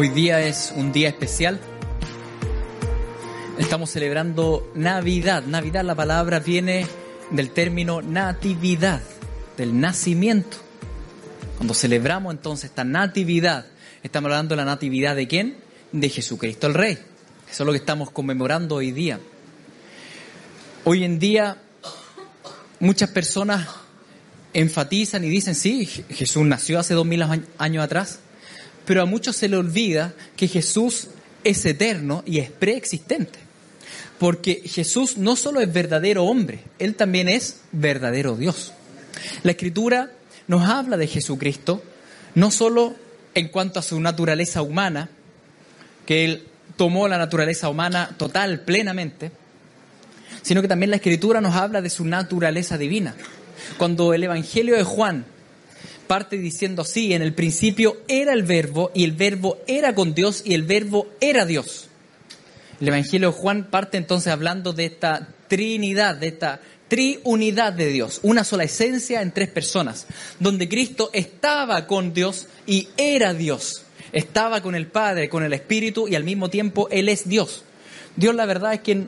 Hoy día es un día especial. Estamos celebrando Navidad. Navidad, la palabra viene del término natividad, del nacimiento. Cuando celebramos entonces esta natividad, estamos hablando de la natividad de quién? De Jesucristo el Rey. Eso es lo que estamos conmemorando hoy día. Hoy en día muchas personas enfatizan y dicen, sí, Jesús nació hace dos mil años atrás, pero a muchos se le olvida que Jesús es eterno y es preexistente. Porque Jesús no solo es verdadero hombre, Él también es verdadero Dios. La Escritura nos habla de Jesucristo no solo en cuanto a su naturaleza humana, que Él tomó la naturaleza humana total, plenamente, sino que también la Escritura nos habla de su naturaleza divina. Cuando el Evangelio de Juan parte diciendo así, en el principio era el verbo y el verbo era con Dios y el verbo era Dios. El Evangelio de Juan parte entonces hablando de esta trinidad, de esta triunidad de Dios, una sola esencia en tres personas, donde Cristo estaba con Dios y era Dios, estaba con el Padre, con el Espíritu y al mismo tiempo Él es Dios. Dios la verdad es que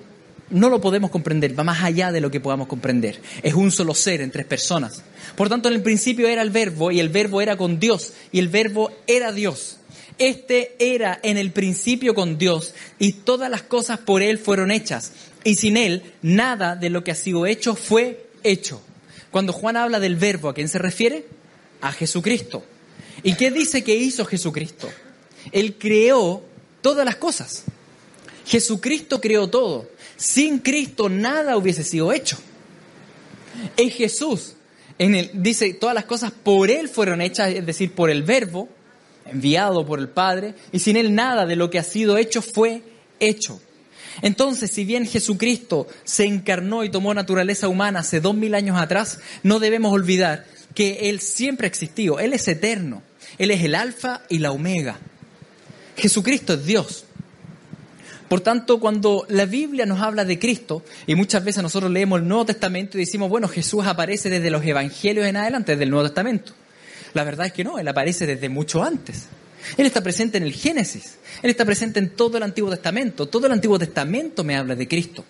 no lo podemos comprender, va más allá de lo que podamos comprender. Es un solo ser en tres personas. Por tanto, en el principio era el verbo y el verbo era con Dios y el verbo era Dios. Este era en el principio con Dios y todas las cosas por Él fueron hechas y sin Él nada de lo que ha sido hecho fue hecho. Cuando Juan habla del verbo, ¿a quién se refiere? A Jesucristo. ¿Y qué dice que hizo Jesucristo? Él creó todas las cosas. Jesucristo creó todo. Sin Cristo nada hubiese sido hecho. Es Jesús. En el, dice, todas las cosas por Él fueron hechas, es decir, por el Verbo, enviado por el Padre, y sin Él nada de lo que ha sido hecho fue hecho. Entonces, si bien Jesucristo se encarnó y tomó naturaleza humana hace dos mil años atrás, no debemos olvidar que Él siempre ha existido, Él es eterno, Él es el alfa y la omega. Jesucristo es Dios. Por tanto, cuando la Biblia nos habla de Cristo, y muchas veces nosotros leemos el Nuevo Testamento y decimos, bueno, Jesús aparece desde los Evangelios en adelante, desde el Nuevo Testamento. La verdad es que no, Él aparece desde mucho antes. Él está presente en el Génesis, Él está presente en todo el Antiguo Testamento. Todo el Antiguo Testamento me habla de Cristo.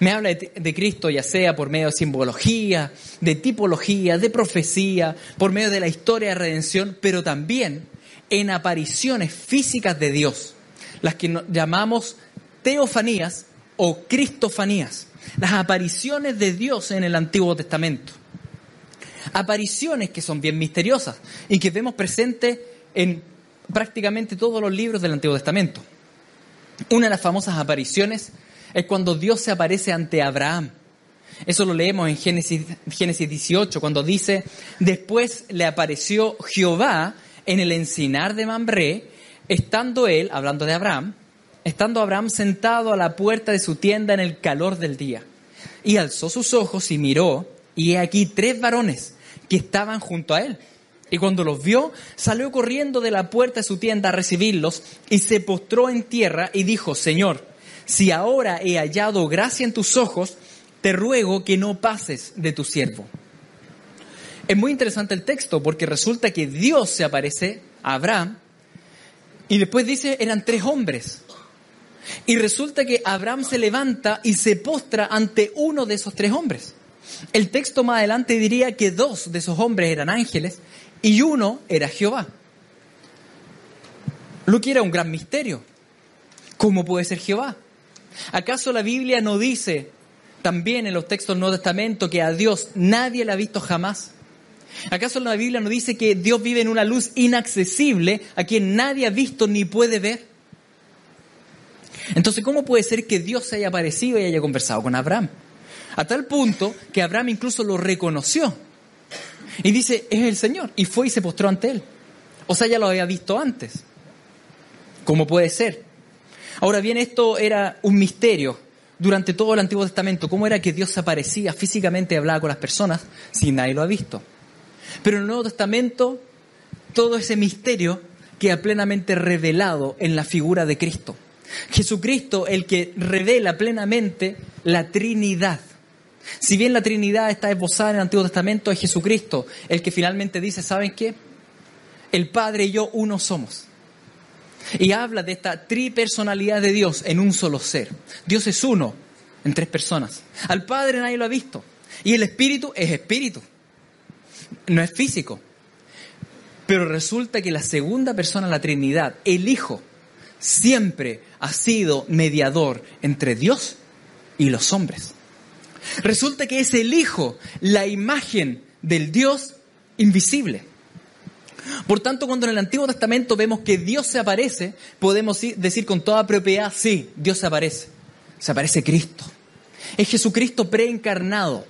Me habla de, de, Cristo ya sea por medio de simbología, de tipología, de profecía, por medio de la historia de redención, pero también en apariciones físicas de Dios las que llamamos teofanías o cristofanías, las apariciones de Dios en el Antiguo Testamento. Apariciones que son bien misteriosas y que vemos presentes en prácticamente todos los libros del Antiguo Testamento. Una de las famosas apariciones es cuando Dios se aparece ante Abraham. Eso lo leemos en Génesis, Génesis 18, cuando dice, después le apareció Jehová en el encinar de Mambré estando él, hablando de Abraham, estando Abraham sentado a la puerta de su tienda en el calor del día, y alzó sus ojos y miró, y he aquí tres varones que estaban junto a él. Y cuando los vio, salió corriendo de la puerta de su tienda a recibirlos y se postró en tierra y dijo, Señor, si ahora he hallado gracia en tus ojos, te ruego que no pases de tu siervo. Es muy interesante el texto porque resulta que Dios se aparece a Abraham y después dice, eran tres hombres. Y resulta que Abraham se levanta y se postra ante uno de esos tres hombres. El texto más adelante diría que dos de esos hombres eran ángeles y uno era Jehová. Lo que era un gran misterio. ¿Cómo puede ser Jehová? ¿Acaso la Biblia no dice también en los textos del Nuevo Testamento que a Dios nadie le ha visto jamás? ¿Acaso la Biblia no dice que Dios vive en una luz inaccesible a quien nadie ha visto ni puede ver? Entonces, ¿cómo puede ser que Dios se haya aparecido y haya conversado con Abraham? A tal punto que Abraham incluso lo reconoció. Y dice, es el Señor. Y fue y se postró ante él. O sea, ya lo había visto antes. ¿Cómo puede ser? Ahora bien, esto era un misterio durante todo el Antiguo Testamento. ¿Cómo era que Dios aparecía físicamente y hablaba con las personas si nadie lo ha visto? Pero en el Nuevo Testamento, todo ese misterio queda plenamente revelado en la figura de Cristo. Jesucristo, el que revela plenamente la Trinidad. Si bien la Trinidad está esbozada en el Antiguo Testamento, es Jesucristo el que finalmente dice, ¿saben qué? El Padre y yo uno somos. Y habla de esta tripersonalidad de Dios en un solo ser. Dios es uno en tres personas. Al Padre nadie lo ha visto. Y el Espíritu es Espíritu. No es físico. Pero resulta que la segunda persona la Trinidad, el Hijo, siempre ha sido mediador entre Dios y los hombres. Resulta que es el Hijo, la imagen del Dios invisible. Por tanto, cuando en el Antiguo Testamento vemos que Dios se aparece, podemos decir con toda propiedad, sí, Dios se aparece. Se aparece Cristo. Es Jesucristo preencarnado.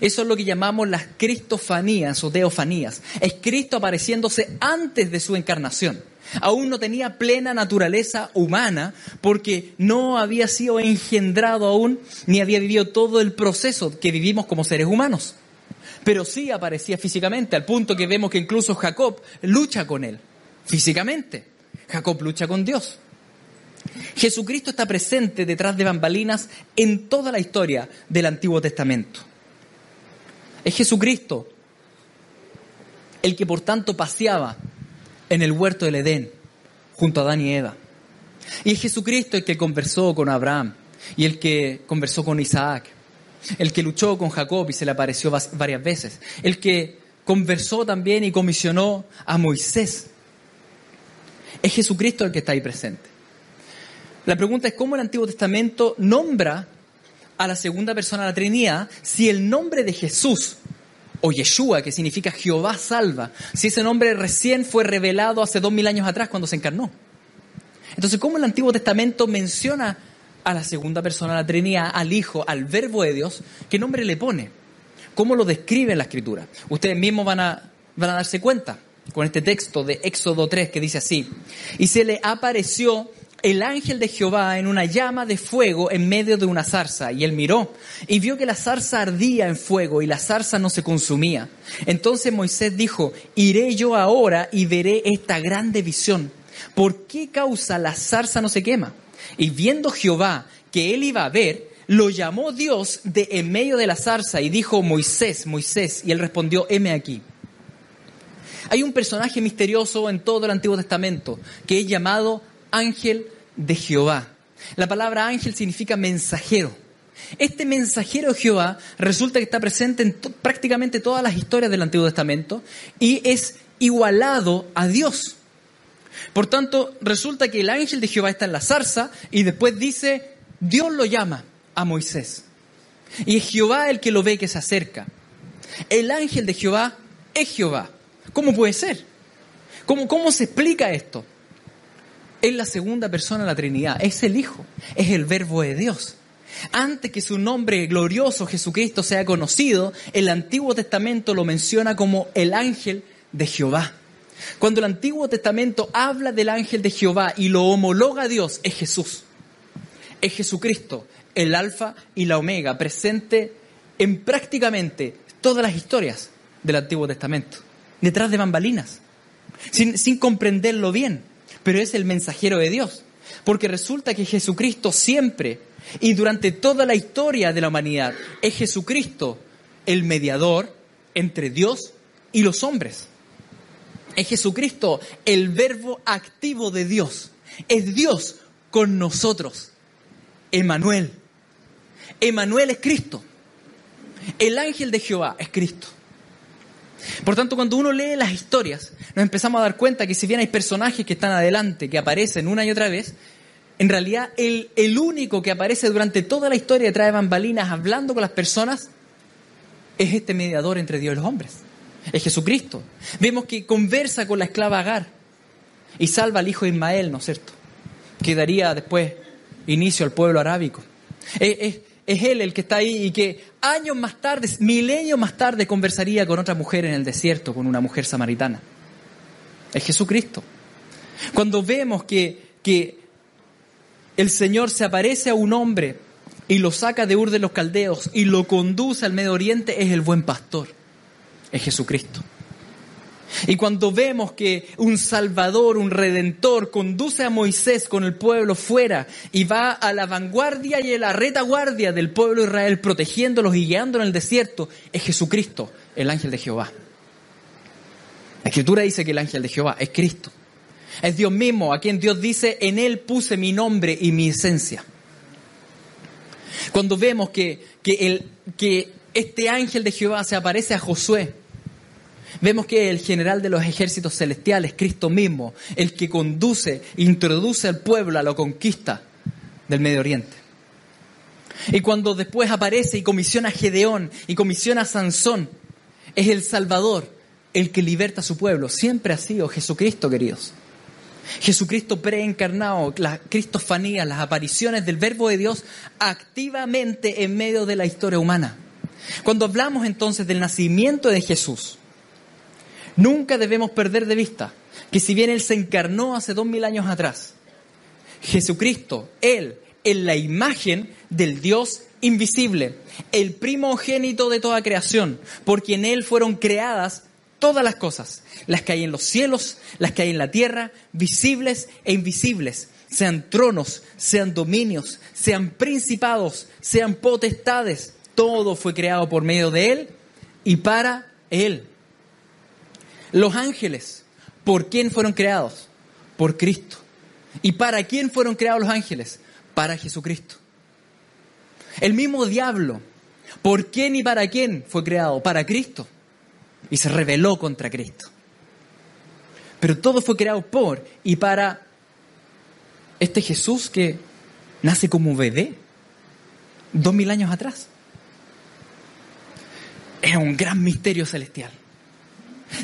Eso es lo que llamamos las cristofanías o teofanías. Es Cristo apareciéndose antes de su encarnación. Aún no tenía plena naturaleza humana porque no había sido engendrado aún ni había vivido todo el proceso que vivimos como seres humanos. Pero sí aparecía físicamente, al punto que vemos que incluso Jacob lucha con él, físicamente. Jacob lucha con Dios. Jesucristo está presente detrás de bambalinas en toda la historia del Antiguo Testamento. Es Jesucristo el que por tanto paseaba en el huerto del Edén, junto a Adán y Eva. Y es Jesucristo el que conversó con Abraham y el que conversó con Isaac, el que luchó con Jacob y se le apareció varias veces, el que conversó también y comisionó a Moisés. Es Jesucristo el que está ahí presente. La pregunta es cómo el Antiguo Testamento nombra a la segunda persona de la Trinidad si el nombre de Jesús o Yeshua, que significa Jehová salva, si ese nombre recién fue revelado hace dos mil años atrás cuando se encarnó. Entonces, ¿cómo el Antiguo Testamento menciona a la segunda persona de la Trinidad, al Hijo, al Verbo de Dios? ¿Qué nombre le pone? ¿Cómo lo describe en la Escritura? Ustedes mismos van a, van a darse cuenta con este texto de Éxodo 3 que dice así, y se le apareció el ángel de Jehová en una llama de fuego en medio de una zarza, y él miró y vio que la zarza ardía en fuego y la zarza no se consumía. Entonces Moisés dijo, iré yo ahora y veré esta grande visión. ¿Por qué causa la zarza no se quema? Y viendo Jehová que él iba a ver, lo llamó Dios de en medio de la zarza y dijo, Moisés, Moisés, y él respondió, heme aquí. Hay un personaje misterioso en todo el Antiguo Testamento que es llamado ángel de Jehová. La palabra ángel significa mensajero. Este mensajero de Jehová resulta que está presente en prácticamente todas las historias del Antiguo Testamento y es igualado a Dios. Por tanto, resulta que el ángel de Jehová está en la zarza y después dice, Dios lo llama a Moisés. Y es Jehová el que lo ve que se acerca. El ángel de Jehová es Jehová. ¿Cómo puede ser? ¿Cómo, cómo se explica esto? Es la segunda persona de la Trinidad, es el Hijo, es el Verbo de Dios. Antes que su nombre glorioso Jesucristo sea conocido, el Antiguo Testamento lo menciona como el ángel de Jehová. Cuando el Antiguo Testamento habla del ángel de Jehová y lo homologa a Dios, es Jesús. Es Jesucristo, el alfa y la omega, presente en prácticamente todas las historias del Antiguo Testamento, detrás de bambalinas, sin, sin comprenderlo bien pero es el mensajero de Dios. Porque resulta que Jesucristo siempre y durante toda la historia de la humanidad es Jesucristo el mediador entre Dios y los hombres. Es Jesucristo el verbo activo de Dios. Es Dios con nosotros. Emanuel. Emanuel es Cristo. El ángel de Jehová es Cristo. Por tanto, cuando uno lee las historias, nos empezamos a dar cuenta que si bien hay personajes que están adelante, que aparecen una y otra vez, en realidad el, el único que aparece durante toda la historia trae bambalinas hablando con las personas es este mediador entre Dios y los hombres. Es Jesucristo. Vemos que conversa con la esclava Agar y salva al hijo de Ismael, ¿no es cierto? Quedaría después inicio al pueblo arábico. Es, Él el que está ahí y que años más tarde, milenios más tarde, conversaría con otra mujer en el desierto, con una mujer samaritana. Es Jesucristo. Cuando vemos que, que el Señor se aparece a un hombre y lo saca de Ur de los Caldeos y lo conduce al Medio Oriente, es el buen pastor, es Jesucristo. Y cuando vemos que un Salvador, un Redentor, conduce a Moisés con el pueblo fuera y va a la vanguardia y a la retaguardia del pueblo de Israel, protegiéndolos y guiándolos en el desierto, es Jesucristo, el ángel de Jehová. La Escritura dice que el ángel de Jehová es Cristo. Es Dios mismo a quien Dios dice, en Él puse mi nombre y mi esencia. Cuando vemos que, que, el, que este ángel de Jehová se aparece a Josué, vemos que el general de los ejércitos celestiales, Cristo mismo, el que conduce, introduce al pueblo a la conquista del Medio Oriente. Y cuando después aparece y comisiona a Gedeón y comisiona a Sansón, es el Salvador el que liberta a su pueblo. Siempre ha sido Jesucristo, queridos. Jesucristo preencarnado, la cristofanía, las apariciones del Verbo de Dios activamente en medio de la historia humana. Cuando hablamos entonces del nacimiento de Jesús, nunca debemos perder de vista que si bien Él se encarnó hace dos mil años atrás, Jesucristo, Él, en la imagen del Dios invisible, el primogénito de toda creación, por quien Él fueron creadas todas las cosas, las que hay en los cielos, las que hay en la tierra, visibles e invisibles, sean tronos, sean dominios, sean principados, sean potestades, todo fue creado por medio de Él y para Él. Los ángeles, ¿por quién fueron creados? Por Cristo. ¿Y para quién fueron creados los ángeles? Para Jesucristo. El mismo diablo, ¿por quién y para quién fue creado? Para Cristo y se rebeló contra Cristo. Pero todo fue creado por y para este Jesús que nace como bebé dos mil años atrás. Es un gran misterio celestial.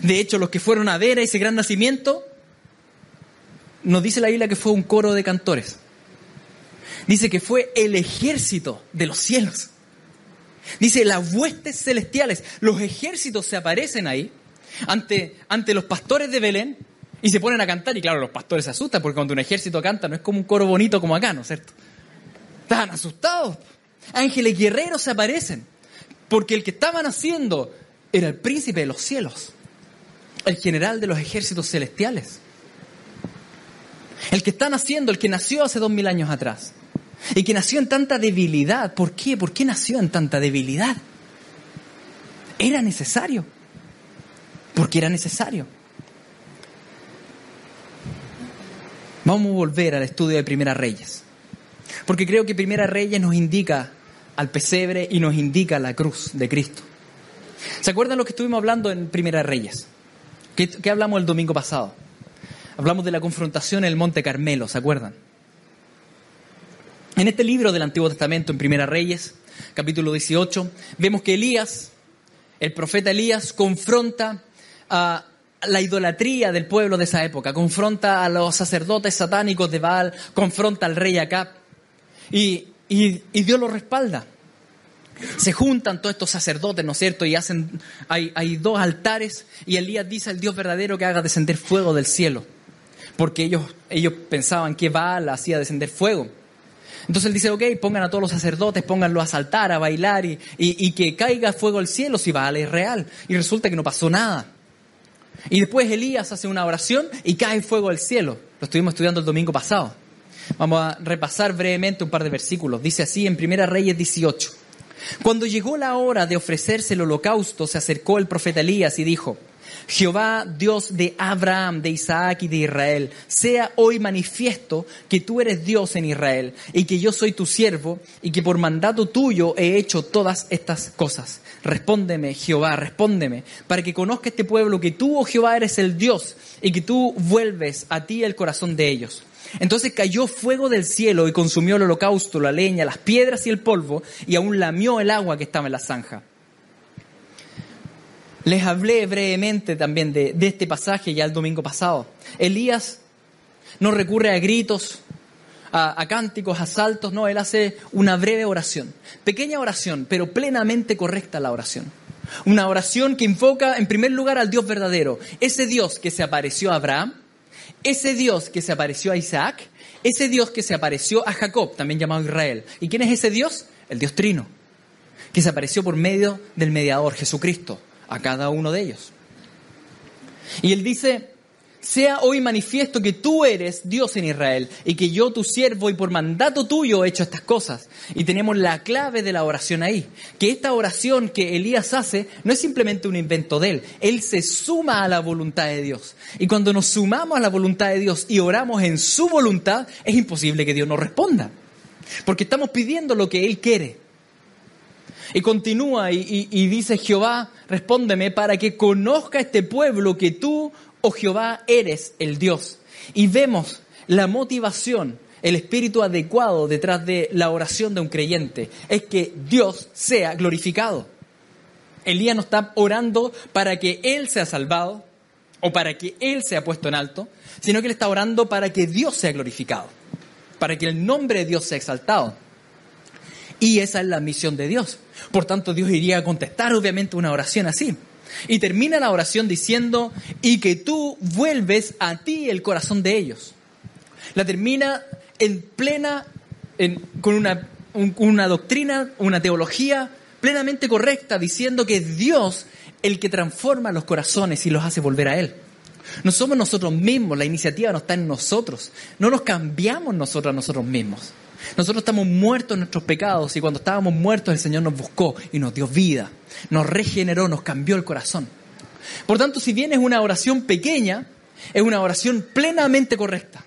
De hecho, los que fueron a ver a ese gran nacimiento, nos dice la Biblia que fue un coro de cantores. Dice que fue el ejército de los cielos. Dice, las huestes celestiales, los ejércitos se aparecen ahí ante, ante los pastores de Belén y se ponen a cantar. Y claro, los pastores se asustan porque cuando un ejército canta no es como un coro bonito como acá, ¿no es cierto? Están asustados. Ángeles guerreros se aparecen porque el que estaban haciendo era el príncipe de los cielos, el general de los ejércitos celestiales. El que están haciendo, el que nació hace dos mil años atrás y que nació en tanta debilidad. ¿Por qué? ¿Por qué nació en tanta debilidad? Era necesario. Porque era necesario. Vamos a volver al estudio de Primera Reyes. Porque creo que Primera Reyes nos indica al pesebre y nos indica la cruz de Cristo. ¿Se acuerdan lo que estuvimos hablando en Primera Reyes? ¿Qué, ¿Qué, hablamos el domingo pasado? Hablamos de la confrontación en el Monte Carmelo, ¿se acuerdan? En este libro del Antiguo Testamento, en Primera Reyes, capítulo 18, vemos que Elías, el profeta Elías, confronta a la idolatría del pueblo de esa época, confronta a los sacerdotes satánicos de Baal, confronta al rey Acab y, y, Dios lo respalda. Se juntan todos estos sacerdotes, ¿no es cierto? Y hacen, hay, hay dos altares y Elías dice al Dios verdadero que haga descender fuego del cielo, porque ellos, ellos pensaban que Baal hacía descender fuego. Entonces él dice, ok, pongan a todos los sacerdotes, pónganlo a saltar, a bailar y, y, que caiga fuego al cielo si Baal es real. Y resulta que no pasó nada. Y después Elías hace una oración y cae fuego al cielo. Lo estuvimos estudiando el domingo pasado. Vamos a repasar brevemente un par de versículos. Dice así en Primera Reyes 18. Cuando llegó la hora de ofrecerse el holocausto, se acercó el profeta Elías y dijo, Jehová, Dios de Abraham, de Isaac y de Israel, sea hoy manifiesto que tú eres Dios en Israel y que yo soy tu siervo y que por mandato tuyo he hecho todas estas cosas. Respóndeme, Jehová, respóndeme, para que conozca este pueblo que tú, oh Jehová, eres el Dios y que tú vuelves a ti el corazón de ellos. Entonces cayó fuego del cielo y consumió el holocausto, la leña, las piedras y el polvo, y aún lamió el agua que estaba en la zanja. Les hablé brevemente también de, este pasaje ya el domingo pasado. Elías no recurre a gritos, a, a cánticos, a saltos, no, él hace una breve oración. Pequeña oración, pero plenamente correcta la oración. Una oración que invoca en primer lugar al Dios verdadero, ese Dios que se apareció a Abraham, ese Dios que se apareció a Isaac, ese Dios que se apareció a Jacob, también llamado Israel. ¿Y quién es ese Dios? El Dios Trino, que se apareció por medio del mediador Jesucristo a cada uno de ellos. Y él dice, sea hoy manifiesto que tú eres Dios en Israel y que yo, tu siervo, y por mandato tuyo he hecho estas cosas. Y tenemos la clave de la oración ahí, que esta oración que Elías hace no es simplemente un invento de él, él se suma a la voluntad de Dios. Y cuando nos sumamos a la voluntad de Dios y oramos en su voluntad, es imposible que Dios nos responda, porque estamos pidiendo lo que Él quiere. Y continúa y, y, dice, Jehová, respóndeme para que conozca este pueblo que tú, oh Jehová, eres el Dios. Y vemos la motivación, el espíritu adecuado detrás de la oración de un creyente. Es que Dios sea glorificado. Elías no está orando para que Él sea salvado o para que Él sea puesto en alto, sino que Él está orando para que Dios sea glorificado, para que el nombre de Dios sea exaltado. Y esa es la misión de Dios. Por tanto, Dios iría a contestar obviamente una oración así. Y termina la oración diciendo, y que tú vuelves a ti el corazón de ellos. La termina en plena, con una, una doctrina, una teología plenamente correcta, diciendo que es Dios el que transforma los corazones y los hace volver a Él. No somos nosotros mismos, la iniciativa no está en nosotros. No nos cambiamos nosotros a nosotros mismos. Nosotros estamos muertos en nuestros pecados y cuando estábamos muertos el Señor nos buscó y nos dio vida, nos regeneró, nos cambió el corazón. Por tanto, si bien es una oración pequeña, es una oración plenamente correcta.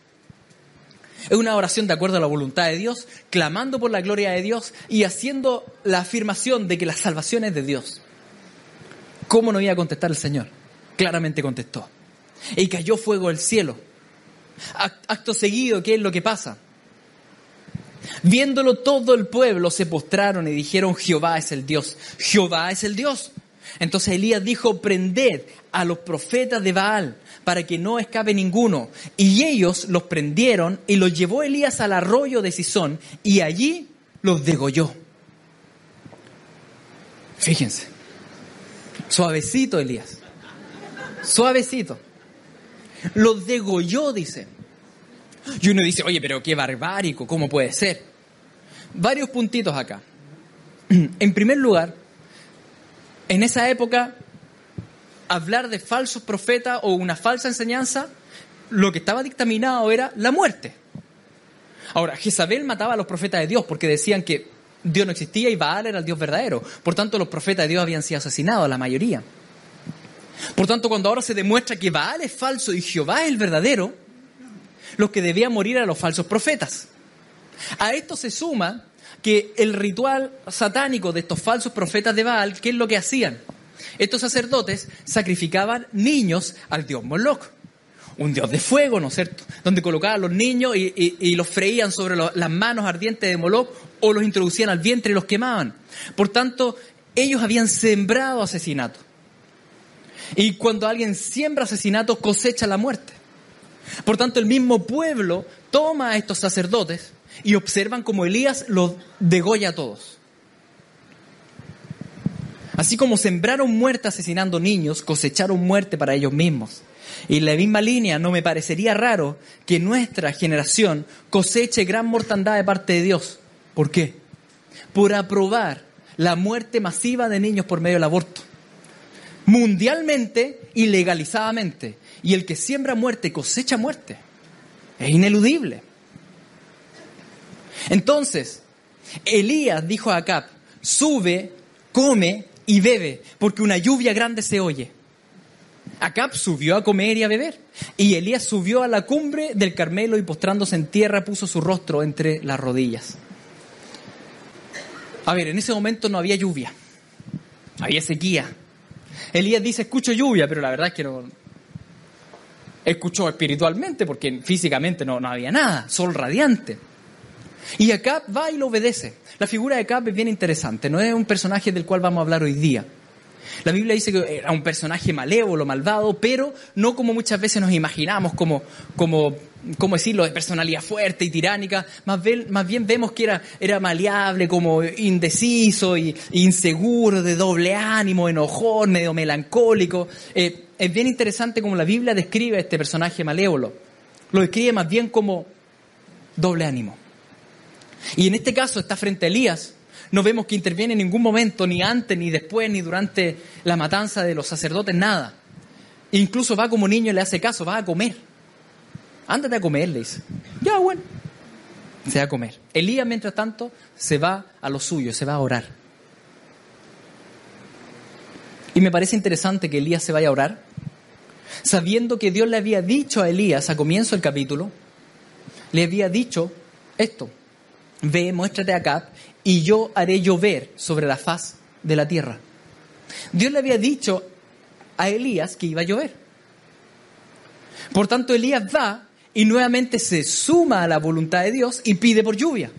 Es una oración de acuerdo a la voluntad de Dios, clamando por la gloria de Dios y haciendo la afirmación de que la salvación es de Dios. ¿Cómo no iba a contestar el Señor? Claramente contestó. Y cayó fuego del cielo. Acto seguido, ¿qué es lo que pasa? Viéndolo todo el pueblo se postraron y dijeron, Jehová es el Dios, Jehová es el Dios. Entonces Elías dijo, prended a los profetas de Baal para que no escape ninguno. Y ellos los prendieron y los llevó Elías al arroyo de Sison y allí los degolló. Fíjense, suavecito Elías, suavecito. Los degolló, dice. Y uno dice, oye, pero qué barbárico, ¿cómo puede ser? Varios puntitos acá. En primer lugar, en esa época, hablar de falsos profetas o una falsa enseñanza, lo que estaba dictaminado era la muerte. Ahora, Jezabel mataba a los profetas de Dios porque decían que Dios no existía y Baal era el Dios verdadero. Por tanto, los profetas de Dios habían sido asesinados, la mayoría. Por tanto, cuando ahora se demuestra que Baal es falso y Jehová es el verdadero, los que debían morir eran los falsos profetas. A esto se suma que el ritual satánico de estos falsos profetas de Baal, ¿qué es lo que hacían? Estos sacerdotes sacrificaban niños al dios Moloch, un dios de fuego, ¿no es cierto? Donde colocaban a los niños y, los freían sobre las manos ardientes de Moloch o los introducían al vientre y los quemaban. Por tanto, ellos habían sembrado asesinato. Y cuando alguien siembra asesinato, cosecha la muerte. Por tanto, el mismo pueblo toma a estos sacerdotes y observan como Elías los degolla a todos. Así como sembraron muerte asesinando niños, cosecharon muerte para ellos mismos. Y en la misma línea no me parecería raro que nuestra generación coseche gran mortandad de parte de Dios. ¿Por qué? Por aprobar la muerte masiva de niños por medio del aborto. Mundialmente y legalizadamente. Y el que siembra muerte cosecha muerte. Es ineludible. Entonces, Elías dijo a Acab, sube, come y bebe, porque una lluvia grande se oye. Acab subió a comer y a beber. Y Elías subió a la cumbre del Carmelo y postrándose en tierra puso su rostro entre las rodillas. A ver, en ese momento no había lluvia, había sequía. Elías dice, escucho lluvia, pero la verdad es que no, escuchó espiritualmente, porque físicamente no, no había nada, sol radiante. Y Acab va y lo obedece. La figura de Acab es bien interesante, no es un personaje del cual vamos a hablar hoy día. La Biblia dice que era un personaje malévolo, malvado, pero no como muchas veces nos imaginamos, como, como ¿cómo decirlo?, de personalidad fuerte y tiránica, más bien, más bien vemos que era, era maleable, como indeciso y inseguro, de doble ánimo, enojón, medio melancólico. Eh, es bien interesante como la Biblia describe a este personaje malévolo. Lo describe más bien como doble ánimo. Y en este caso está frente a Elías. No vemos que interviene en ningún momento, ni antes, ni después, ni durante la matanza de los sacerdotes, nada. Incluso va como niño y le hace caso, va a comer. Ándate a comer, le dice. Ya, bueno. Se va a comer. Elías, mientras tanto, se va a lo suyo, se va a orar. Y me parece interesante que Elías se vaya a orar, sabiendo que Dios le había dicho a Elías a comienzo del capítulo, le había dicho esto, ve, muéstrate acá y yo haré llover sobre la faz de la tierra. Dios le había dicho a Elías que iba a llover. Por tanto, Elías va y nuevamente se suma a la voluntad de Dios y pide por lluvia.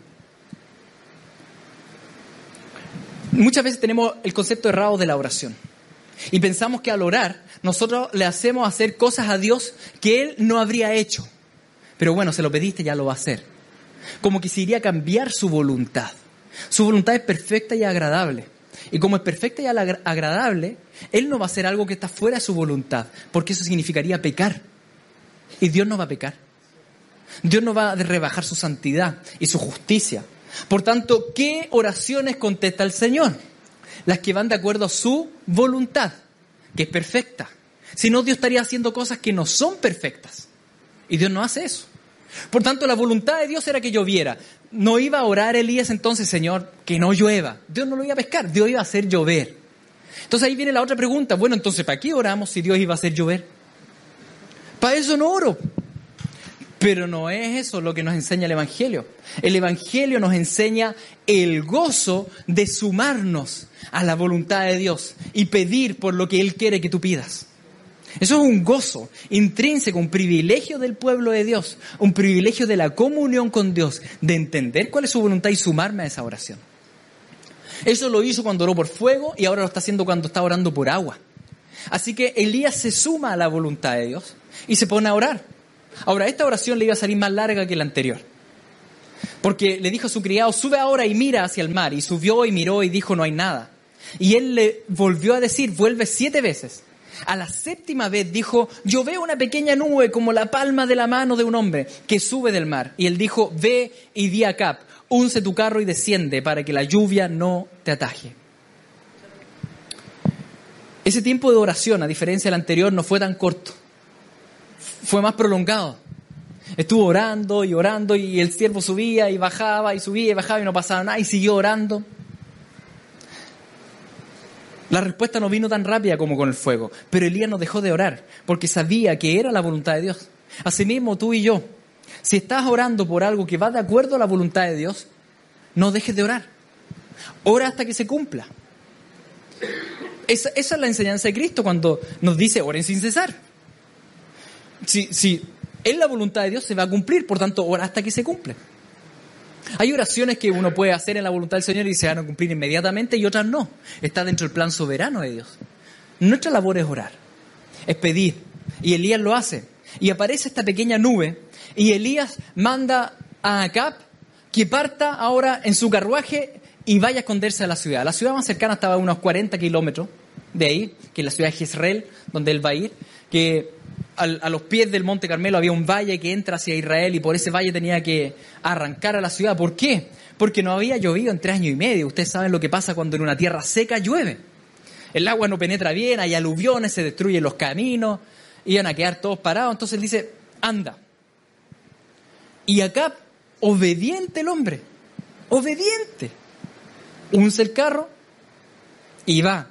Muchas veces tenemos el concepto errado de la oración y pensamos que al orar nosotros le hacemos hacer cosas a Dios que Él no habría hecho. Pero bueno, se lo pediste, ya lo va a hacer. Como que se iría a cambiar su voluntad. Su voluntad es perfecta y agradable. Y como es perfecta y agradable, Él no va a hacer algo que está fuera de su voluntad, porque eso significaría pecar. Y Dios no va a pecar. Dios no va a rebajar su santidad y su justicia. Por tanto, ¿qué oraciones contesta el Señor? Las que van de acuerdo a su voluntad, que es perfecta. Si no, Dios estaría haciendo cosas que no son perfectas. Y Dios no hace eso. Por tanto, la voluntad de Dios era que lloviera. No iba a orar Elías entonces, Señor, que no llueva. Dios no lo iba a pescar, Dios iba a hacer llover. Entonces ahí viene la otra pregunta. Bueno, entonces, ¿para qué oramos si Dios iba a hacer llover? Para eso no oro. Pero no es eso lo que nos enseña el Evangelio. El Evangelio nos enseña el gozo de sumarnos a la voluntad de Dios y pedir por lo que Él quiere que tú pidas. Eso es un gozo intrínseco, un privilegio del pueblo de Dios, un privilegio de la comunión con Dios, de entender cuál es su voluntad y sumarme a esa oración. Eso lo hizo cuando oró por fuego y ahora lo está haciendo cuando está orando por agua. Así que Elías se suma a la voluntad de Dios y se pone a orar. Ahora, esta oración le iba a salir más larga que la anterior. Porque le dijo a su criado, sube ahora y mira hacia el mar. Y subió y miró y dijo, no hay nada. Y él le volvió a decir, vuelve siete veces. A la séptima vez dijo, yo veo una pequeña nube como la palma de la mano de un hombre que sube del mar. Y él dijo, ve y di a Cap, unce tu carro y desciende para que la lluvia no te ataje. Ese tiempo de oración, a diferencia del anterior, no fue tan corto. Fue más prolongado. Estuvo orando y orando y el siervo subía y bajaba y subía y bajaba y no pasaba nada y siguió orando. La respuesta no vino tan rápida como con el fuego, pero Elías no dejó de orar porque sabía que era la voluntad de Dios. Asimismo, tú y yo, si estás orando por algo que va de acuerdo a la voluntad de Dios, no dejes de orar. Ora hasta que se cumpla. Esa, es la enseñanza de Cristo cuando nos dice oren sin cesar. Si, si es la voluntad de Dios, se va a cumplir, por tanto, ora hasta que se cumpla. Hay oraciones que uno puede hacer en la voluntad del Señor y se van a cumplir inmediatamente y otras no. Está dentro del plan soberano de Dios. Nuestra labor es orar, es pedir. Y Elías lo hace. Y aparece esta pequeña nube y Elías manda a Acab que parta ahora en su carruaje y vaya a esconderse a la ciudad. La ciudad más cercana estaba a unos 40 kilómetros de ahí, que es la ciudad de Jezreel, donde él va a ir, que a los pies del Monte Carmelo había un valle que entra hacia Israel y por ese valle tenía que arrancar a la ciudad. ¿Por qué? Porque no había llovido en tres años y medio. Ustedes saben lo que pasa cuando en una tierra seca llueve. El agua no penetra bien, hay aluviones, se destruyen los caminos, iban a quedar todos parados. Entonces dice, anda. Y acá, obediente el hombre, obediente. Unce el carro y va.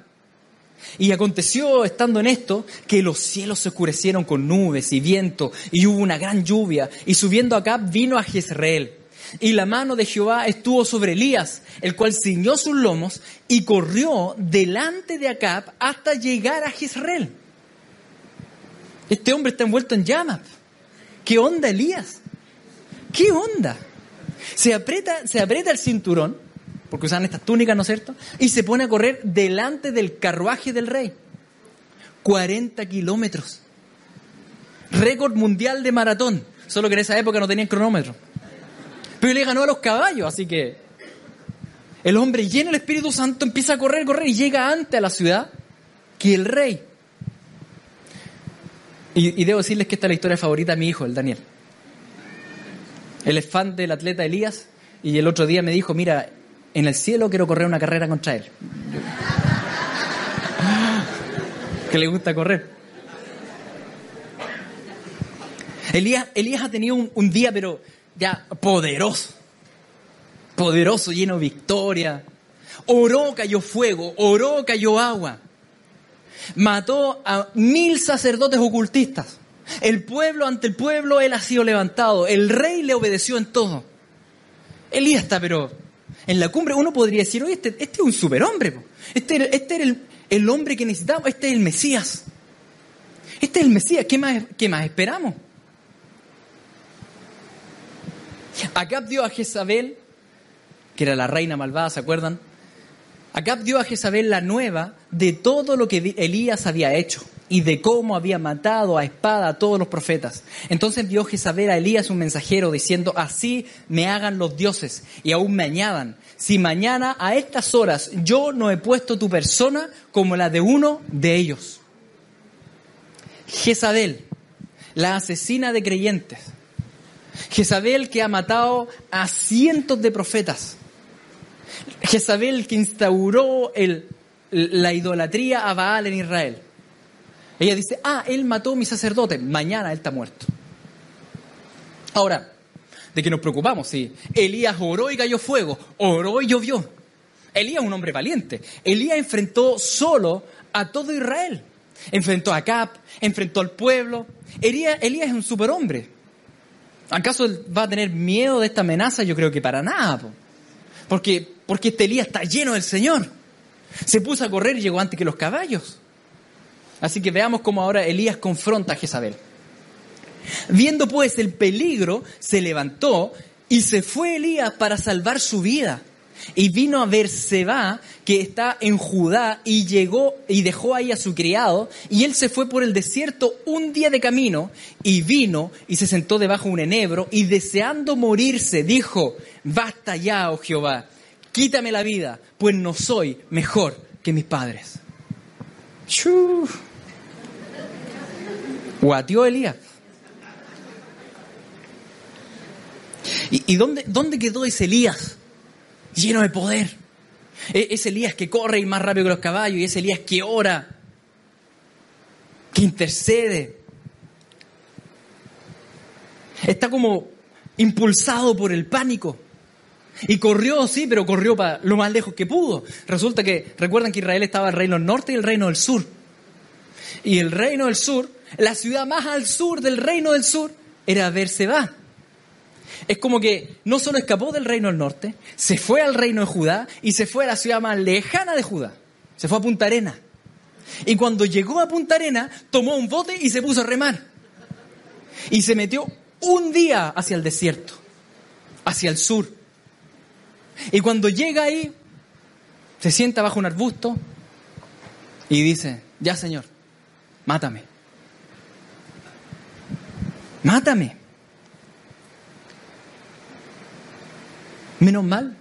Y aconteció, estando en esto, que los cielos se oscurecieron con nubes y viento, y hubo una gran lluvia, y subiendo acá vino a Jezreel. Y la mano de Jehová estuvo sobre Elías, el cual ciñó sus lomos y corrió delante de Acab hasta llegar a Jezreel. Este hombre está envuelto en llamas. ¿Qué onda, Elías? ¿Qué onda? Se aprieta, se aprieta el cinturón porque usan estas túnicas, ¿no es cierto? Y se pone a correr delante del carruaje del rey. 40 kilómetros. Récord mundial de maratón. solo que en esa época no tenían cronómetro. Pero le ganó a los caballos, así que el hombre lleno del Espíritu Santo empieza a correr, correr y llega antes a la ciudad que el rey. Y, y debo decirles que esta es la historia favorita de mi hijo, el Daniel. Él es fan del atleta Elías y el otro día me dijo, mira, en el cielo quiero correr una carrera contra él. que le gusta correr. Elías, Elías ha tenido un, un día, pero ya poderoso. Poderoso, lleno de victoria. Oró, cayó fuego. Oró, cayó agua. Mató a mil sacerdotes ocultistas. El pueblo ante el pueblo, él ha sido levantado. El rey le obedeció en todo. Elías está, pero en la cumbre uno podría decir, oye, este, este es un superhombre. Este, este era el, el hombre que necesitamos. Este es el Mesías. Este es el Mesías. ¿Qué más, qué más esperamos? Acab dio a Jezabel, que era la reina malvada, ¿se acuerdan? Acab dio a Jezabel la nueva de todo lo que Elías había hecho y de cómo había matado a espada a todos los profetas. Entonces envió Jezabel a Elías un mensajero diciendo, así me hagan los dioses y aún me añadan, si mañana a estas horas yo no he puesto tu persona como la de uno de ellos. Jezabel, la asesina de creyentes. Jezabel que ha matado a cientos de profetas. Jezabel que instauró la idolatría a Baal en Israel. Ella dice, ah, él mató a mi sacerdote, mañana él está muerto. Ahora, ¿de qué nos preocupamos? Si Elías oró y cayó fuego, oró y llovió. Elías es un hombre valiente. Elías enfrentó solo a todo Israel. Enfrentó a Cap, enfrentó al pueblo. Elías, es un superhombre. ¿Acaso él va a tener miedo de esta amenaza? Yo creo que para nada. po. Porque, porque este Elías está lleno del Señor. Se puso a correr y llegó antes que los caballos. Así que veamos cómo ahora Elías confronta a Jezabel. Viendo pues el peligro, se levantó y se fue Elías para salvar su vida. Y vino a Berseba, que está en Judá, y llegó y dejó ahí a su criado, y él se fue por el desierto un día de camino, y vino y se sentó debajo de un enebro, y deseando morirse, dijo, basta ya, oh Jehová, quítame la vida, pues no soy mejor que mis padres. Guateó Elías. ¿Y, dónde, dónde quedó ese Elías? Lleno de poder. E- Ese Elías que corre y más rápido que los caballos, y ese Elías que ora, que intercede. Está como impulsado por el pánico. Y corrió, sí, pero corrió para lo más lejos que pudo. Resulta que, recuerdan que Israel estaba el reino del norte y el reino del sur. Y el reino del sur, la ciudad más al sur del reino del sur, era Berseba. Es como que no solo escapó del reino del norte, se fue al reino de Judá y se fue a la ciudad más lejana de Judá. Se fue a Punta Arena. Y cuando llegó a Punta Arena, tomó un bote y se puso a remar. Y se metió un día hacia el desierto, hacia el sur. Y cuando llega ahí, se sienta bajo un arbusto y dice, ya Señor, mátame. Mátame. Menos mal,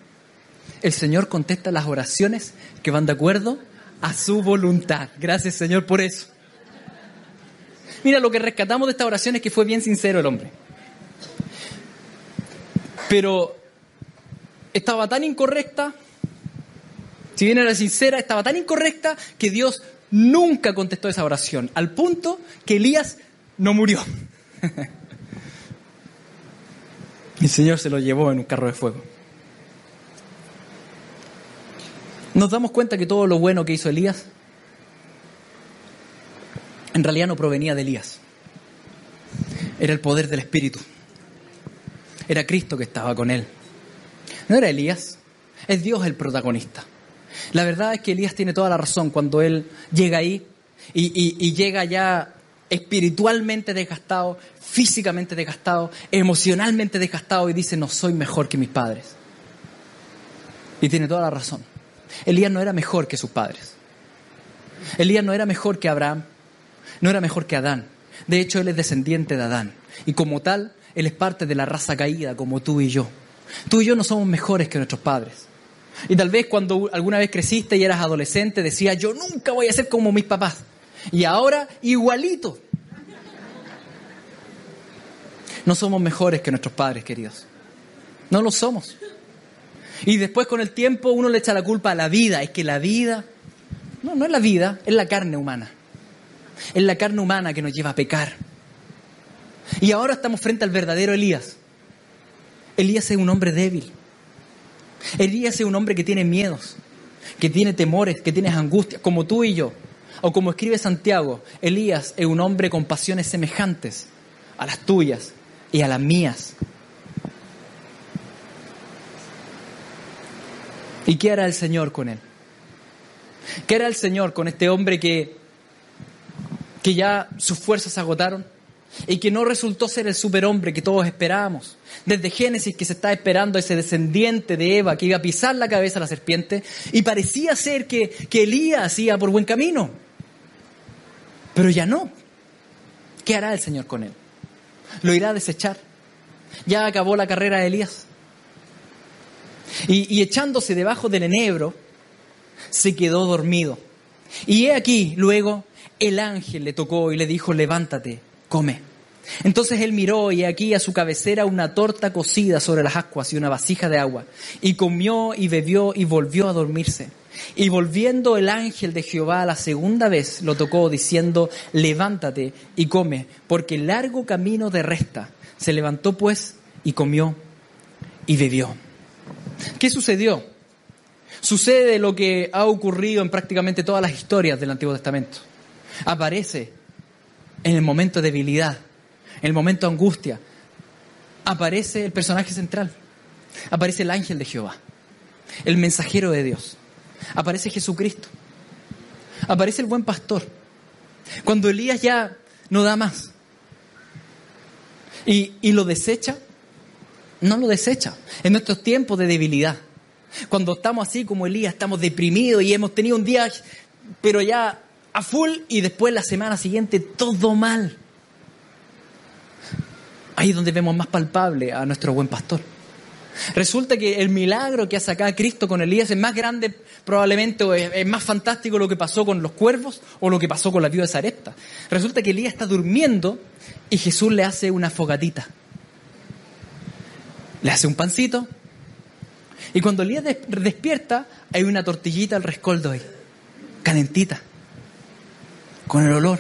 el Señor contesta las oraciones que van de acuerdo a su voluntad. Gracias Señor por eso. Mira, lo que rescatamos de esta oración es que fue bien sincero el hombre. Pero estaba tan incorrecta, si bien era sincera, estaba tan incorrecta que Dios nunca contestó esa oración, al punto que Elías no murió. El Señor se lo llevó en un carro de fuego. Nos damos cuenta que todo lo bueno que hizo Elías en realidad no provenía de Elías. Era el poder del Espíritu. Era Cristo que estaba con él. No era Elías, es Dios el protagonista. La verdad es que Elías tiene toda la razón cuando él llega ahí y, llega ya espiritualmente desgastado, físicamente desgastado, emocionalmente desgastado y dice, no soy mejor que mis padres. Y tiene toda la razón. Elías no era mejor que sus padres. Elías no era mejor que Abraham, no era mejor que Adán. De hecho, él es descendiente de Adán. Y como tal, Él es parte de la raza caída como tú y yo. Tú y yo no somos mejores que nuestros padres. Y tal vez cuando alguna vez creciste y eras adolescente decías, yo nunca voy a ser como mis papás. Y ahora igualito. No somos mejores que nuestros padres, queridos. No lo somos. Y después con el tiempo uno le echa la culpa a la vida. Es que la vida, no, no es la vida, es la carne humana. Es la carne humana que nos lleva a pecar. Y ahora estamos frente al verdadero Elías. Elías es un hombre débil. Elías es un hombre que tiene miedos, que tiene temores, que tiene angustias, como tú y yo. O como escribe Santiago, Elías es un hombre con pasiones semejantes a las tuyas y a las mías. ¿Y qué hará el Señor con él? ¿Qué hará el Señor con este hombre que, que ya sus fuerzas se agotaron? y que no resultó ser el superhombre que todos esperábamos. Desde Génesis que se está esperando ese descendiente de Eva que iba a pisar la cabeza a la serpiente y parecía ser que, que Elías iba por buen camino. Pero ya no. ¿Qué hará el Señor con él? ¿Lo irá a desechar? Ya acabó la carrera de Elías. Y, echándose debajo del enebro, se quedó dormido. Y he aquí, luego, el ángel le tocó y le dijo, levántate, come. Entonces él miró y aquí a su cabecera una torta cocida sobre las ascuas y una vasija de agua. Y comió y bebió y volvió a dormirse. Y volviendo el ángel de Jehová la segunda vez lo tocó diciendo, levántate y come, porque largo camino de resta. Se levantó pues y comió y bebió. ¿Qué sucedió? Sucede lo que ha ocurrido en prácticamente todas las historias del Antiguo Testamento. Aparece en el momento de debilidad, en el momento de angustia, aparece el personaje central. Aparece el ángel de Jehová, el mensajero de Dios. Aparece Jesucristo. Aparece el buen pastor. Cuando Elías ya no da más y, y lo desecha, no lo desecha. En nuestros tiempos de debilidad, cuando estamos así como Elías, estamos deprimidos y hemos tenido un día, pero ya a full y después la semana siguiente todo mal. Ahí es donde vemos más palpable a nuestro buen pastor. Resulta que el milagro que hace acá Cristo con Elías es más grande probablemente o es, más fantástico lo que pasó con los cuervos o lo que pasó con la viuda de Sarepta. Resulta que Elías está durmiendo y Jesús le hace una fogatita. Le hace un pancito y cuando Elías despierta hay una tortillita al rescoldo ahí, calentita con el olor.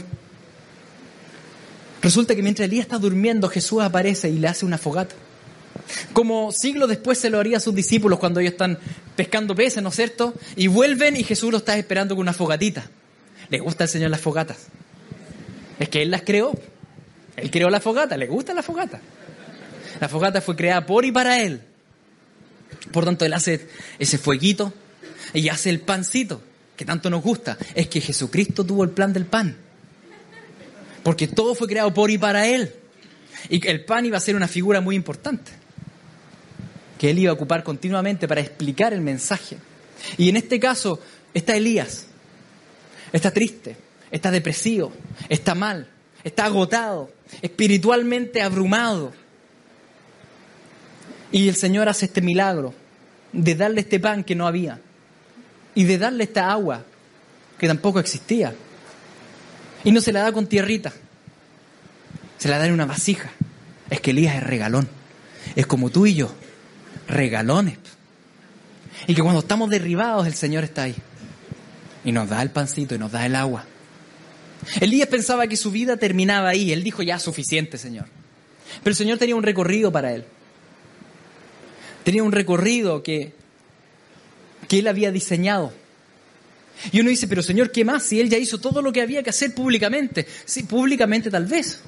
Resulta que mientras Elías está durmiendo, Jesús aparece y le hace una fogata. Como siglos después se lo haría a sus discípulos cuando ellos están pescando peces, ¿no es cierto? Y vuelven y Jesús lo está esperando con una fogatita. ¿Le gusta al Señor las fogatas? Es que Él las creó. Él creó la fogata, le gusta la fogata. La fogata fue creada por y para Él. Por tanto, Él hace ese fueguito y hace el pancito que tanto nos gusta, es que Jesucristo tuvo el plan del pan. Porque todo fue creado por y para Él. Y el pan iba a ser una figura muy importante, que Él iba a ocupar continuamente para explicar el mensaje. Y en este caso está Elías. Está triste, está depresivo, está mal, está agotado, espiritualmente abrumado. Y el Señor hace este milagro de darle este pan que no había y de darle esta agua que tampoco existía. Y no se la da con tierrita, se la da en una vasija. Es que Elías es regalón. Es como tú y yo, regalones. Y que cuando estamos derribados, el Señor está ahí. Y nos da el pancito y nos da el agua. Elías pensaba que su vida terminaba ahí. Él dijo, ya suficiente, Señor. Pero el Señor tenía un recorrido para él. Tenía un recorrido que que él había diseñado. Y uno dice, pero Señor, ¿qué más? Si él ya hizo todo lo que había que hacer públicamente. Sí, públicamente tal vez.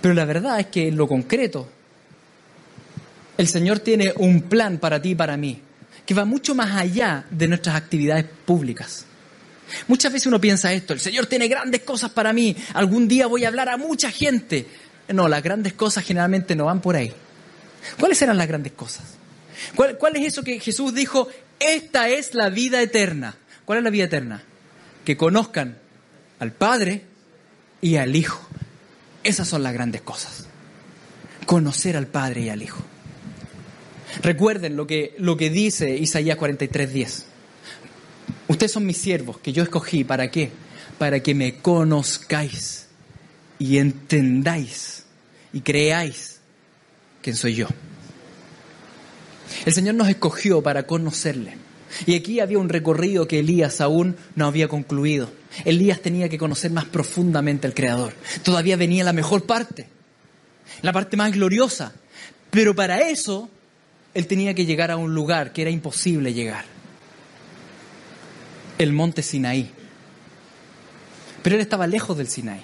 Pero la verdad es que en lo concreto, el Señor tiene un plan para ti y para mí, que va mucho más allá de nuestras actividades públicas. Muchas veces uno piensa esto, el Señor tiene grandes cosas para mí, algún día voy a hablar a mucha gente. No, las grandes cosas generalmente no van por ahí. ¿Cuáles eran las grandes cosas? ¿Cuál, ¿Cuál, es eso que Jesús dijo, esta es la vida eterna. ¿Cuál es la vida eterna? Que conozcan al Padre y al Hijo. Esas son las grandes cosas. conocer al Padre y al Hijo. Recuerden lo que, lo que dice Isaías 43:10. Ustedes son mis siervos que yo escogí. ¿Para qué? Para que me conozcáis y entendáis y creáis quién soy yo. El Señor nos escogió para conocerle. Y aquí había un recorrido que Elías aún no había concluido. Elías tenía que conocer más profundamente al Creador. Todavía venía la mejor parte, la parte más gloriosa. Pero para eso, él tenía que llegar a un lugar que era imposible llegar. El monte Sinaí. Pero él estaba lejos del Sinaí.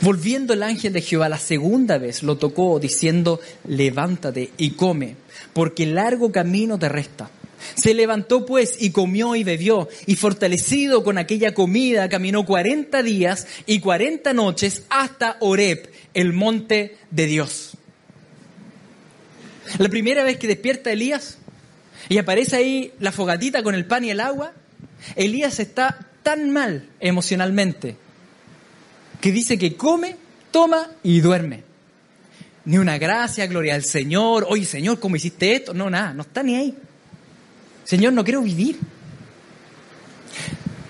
Volviendo el ángel de Jehová la segunda vez, lo tocó diciendo, levántate y come, porque largo camino te resta. Se levantó pues y comió y bebió, y fortalecido con aquella comida, caminó cuarenta días y cuarenta noches hasta Oreb, el monte de Dios. La primera vez que despierta Elías y aparece ahí la fogatita con el pan y el agua, Elías está tan mal emocionalmente que dice que come, toma y duerme. Ni una gracia, gloria al Señor. Oye, Señor, ¿cómo hiciste esto? No, nada, no está ni ahí. Señor, no quiero vivir.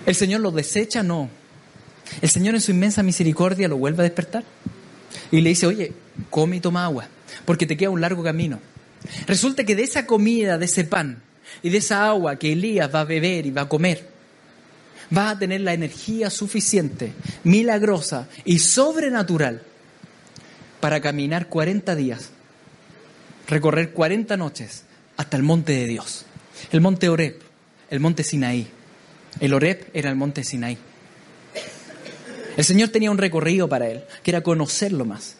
¿El Señor lo desecha? No. El Señor en su inmensa misericordia lo vuelve a despertar y le dice, oye, come y toma agua, porque te queda un largo camino. Resulta que de esa comida, de ese pan y de esa agua que Elías va a beber y va a comer, vas a tener la energía suficiente, milagrosa y sobrenatural para caminar 40 días, recorrer 40 noches hasta el monte de Dios, el monte Oreb, el monte Sinaí. El Oreb era el monte Sinaí. El Señor tenía un recorrido para él, que era conocerlo más.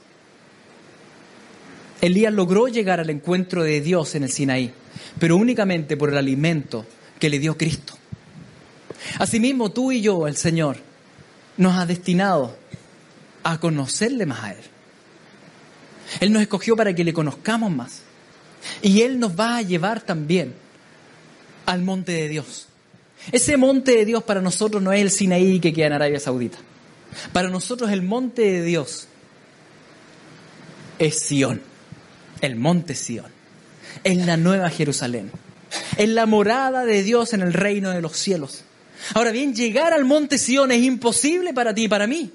Elías logró llegar al encuentro de Dios en el Sinaí, pero únicamente por el alimento que le dio Cristo. Asimismo, tú y yo, el Señor, nos ha destinado a conocerle más a Él. Él nos escogió para que le conozcamos más. Y Él nos va a llevar también al monte de Dios. Ese monte de Dios para nosotros no es el Sinaí que queda en Arabia Saudita. Para nosotros el monte de Dios es Sión, el monte Sión. Es la nueva Jerusalén. Es la morada de Dios en el reino de los cielos. Ahora bien, llegar al monte Sion es imposible para ti y para mí.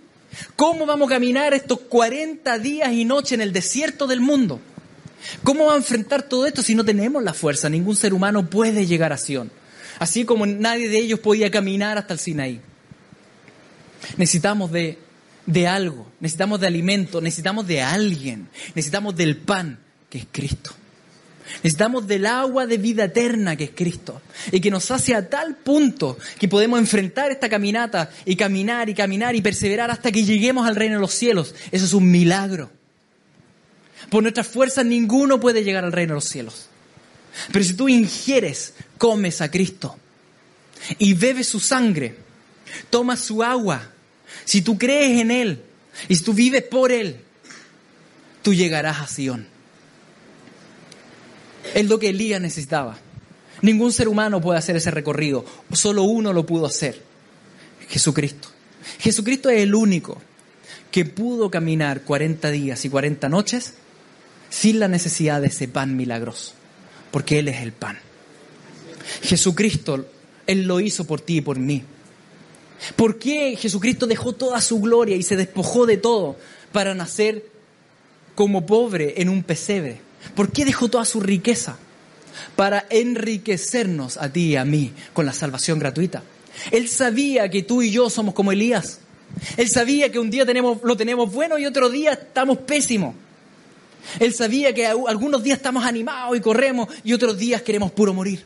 ¿Cómo vamos a caminar estos 40 días y noches en el desierto del mundo? ¿Cómo vamos a enfrentar todo esto si no tenemos la fuerza? Ningún ser humano puede llegar a Sion. Así como nadie de ellos podía caminar hasta el Sinaí. Necesitamos de, de algo, necesitamos de alimento, necesitamos de alguien, necesitamos del pan, que es Cristo. Necesitamos del agua de vida eterna que es Cristo y que nos hace a tal punto que podemos enfrentar esta caminata y caminar y caminar y perseverar hasta que lleguemos al reino de los cielos. Eso es un milagro. Por nuestras fuerzas ninguno puede llegar al reino de los cielos. Pero si tú ingieres, comes a Cristo y bebes su sangre, tomas su agua, si tú crees en Él y si tú vives por Él, tú llegarás a Sion. Es lo que Elías necesitaba. Ningún ser humano puede hacer ese recorrido. Solo uno lo pudo hacer. Jesucristo. Jesucristo es el único que pudo caminar 40 días y 40 noches sin la necesidad de ese pan milagroso. Porque Él es el pan. Jesucristo, Él lo hizo por ti y por mí. ¿Por qué Jesucristo dejó toda su gloria y se despojó de todo para nacer como pobre en un pesebre? ¿Por qué dejó toda su riqueza? Para enriquecernos a ti y a mí con la salvación gratuita. Él sabía que tú y yo somos como Elías. Él sabía que un día tenemos, lo tenemos bueno y otro día estamos pésimos. Él sabía que algunos días estamos animados y corremos y otros días queremos puro morir.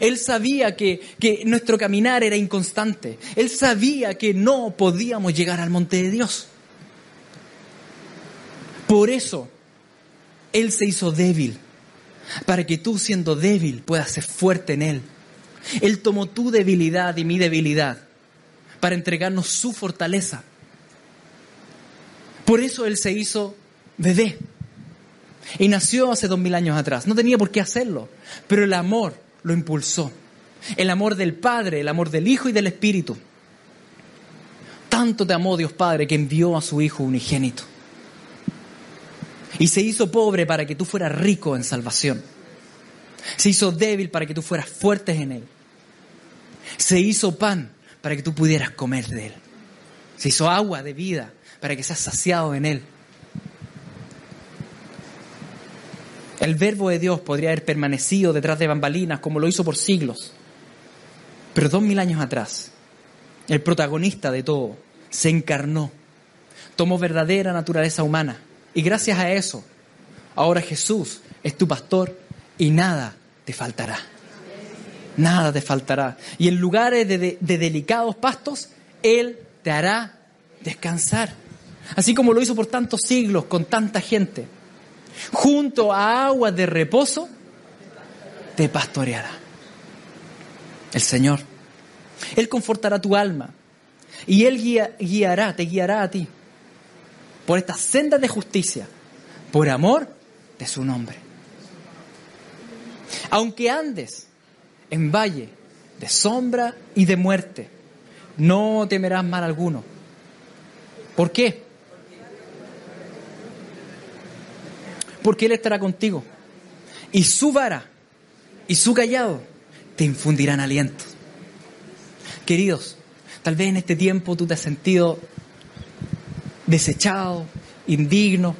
Él sabía que, que nuestro caminar era inconstante. Él sabía que no podíamos llegar al monte de Dios. Por eso él se hizo débil para que tú siendo débil puedas ser fuerte en Él. Él tomó tu debilidad y mi debilidad para entregarnos su fortaleza. Por eso Él se hizo bebé. Y nació hace dos mil años atrás. No tenía por qué hacerlo, pero el amor lo impulsó. El amor del Padre, el amor del Hijo y del Espíritu. Tanto te amó Dios Padre que envió a su Hijo unigénito Y se hizo pobre para que tú fueras rico en salvación. Se hizo débil para que tú fueras fuerte en Él. Se hizo pan para que tú pudieras comer de Él. Se hizo agua de vida para que seas saciado en Él. El verbo de Dios podría haber permanecido detrás de bambalinas como lo hizo por siglos. Pero dos mil años atrás, el protagonista de todo se encarnó, tomó verdadera naturaleza humana. Y gracias a eso, ahora Jesús es tu pastor y nada te faltará. Nada te faltará. Y en lugares de, de delicados pastos, Él te hará descansar. Así como lo hizo por tantos siglos con tanta gente junto a aguas de reposo, te pastoreará. El Señor. Él confortará tu alma y Él guiará, te guiará a ti por estas sendas de justicia, por amor de su nombre. Aunque andes en valle de sombra y de muerte, no temerás mal alguno. ¿Por qué? porque Él estará contigo. Y su vara y su callado te infundirán aliento. Queridos, tal vez en este tiempo tú te has sentido desechado, indigno,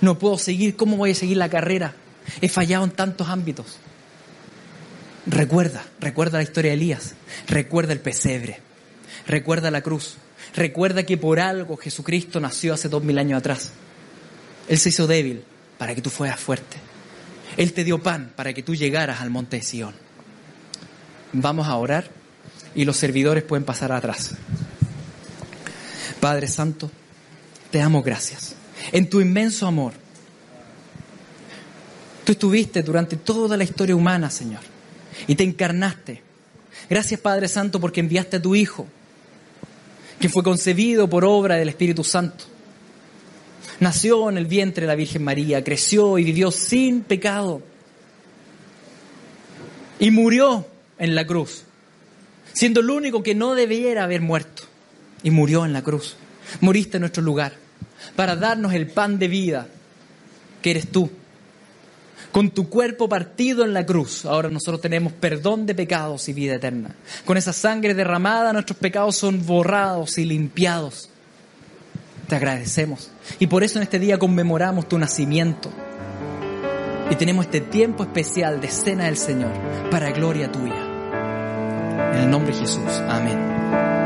no puedo seguir, ¿cómo voy a seguir la carrera? He fallado en tantos ámbitos. Recuerda, recuerda la historia de Elías, recuerda el pesebre, recuerda la cruz, recuerda que por algo Jesucristo nació hace dos mil años atrás. Él se hizo débil, para que tú fueras fuerte. Él te dio pan para que tú llegaras al monte de Sión. Vamos a orar y los servidores pueden pasar atrás. Padre Santo, te damos gracias. En tu inmenso amor, tú estuviste durante toda la historia humana, Señor, y te encarnaste. Gracias, Padre Santo, porque enviaste a tu Hijo, que fue concebido por obra del Espíritu Santo nació en el vientre de la Virgen María, creció y vivió sin pecado. Y murió en la cruz, siendo el único que no debiera haber muerto. Y murió en la cruz. Moriste en nuestro lugar para darnos el pan de vida que eres tú. Con tu cuerpo partido en la cruz, ahora nosotros tenemos perdón de pecados y vida eterna. Con esa sangre derramada, nuestros pecados son borrados y limpiados. Te agradecemos. Y por eso en este día conmemoramos tu nacimiento. Y tenemos este tiempo especial de cena del Señor para gloria tuya. En el nombre de Jesús. Amén.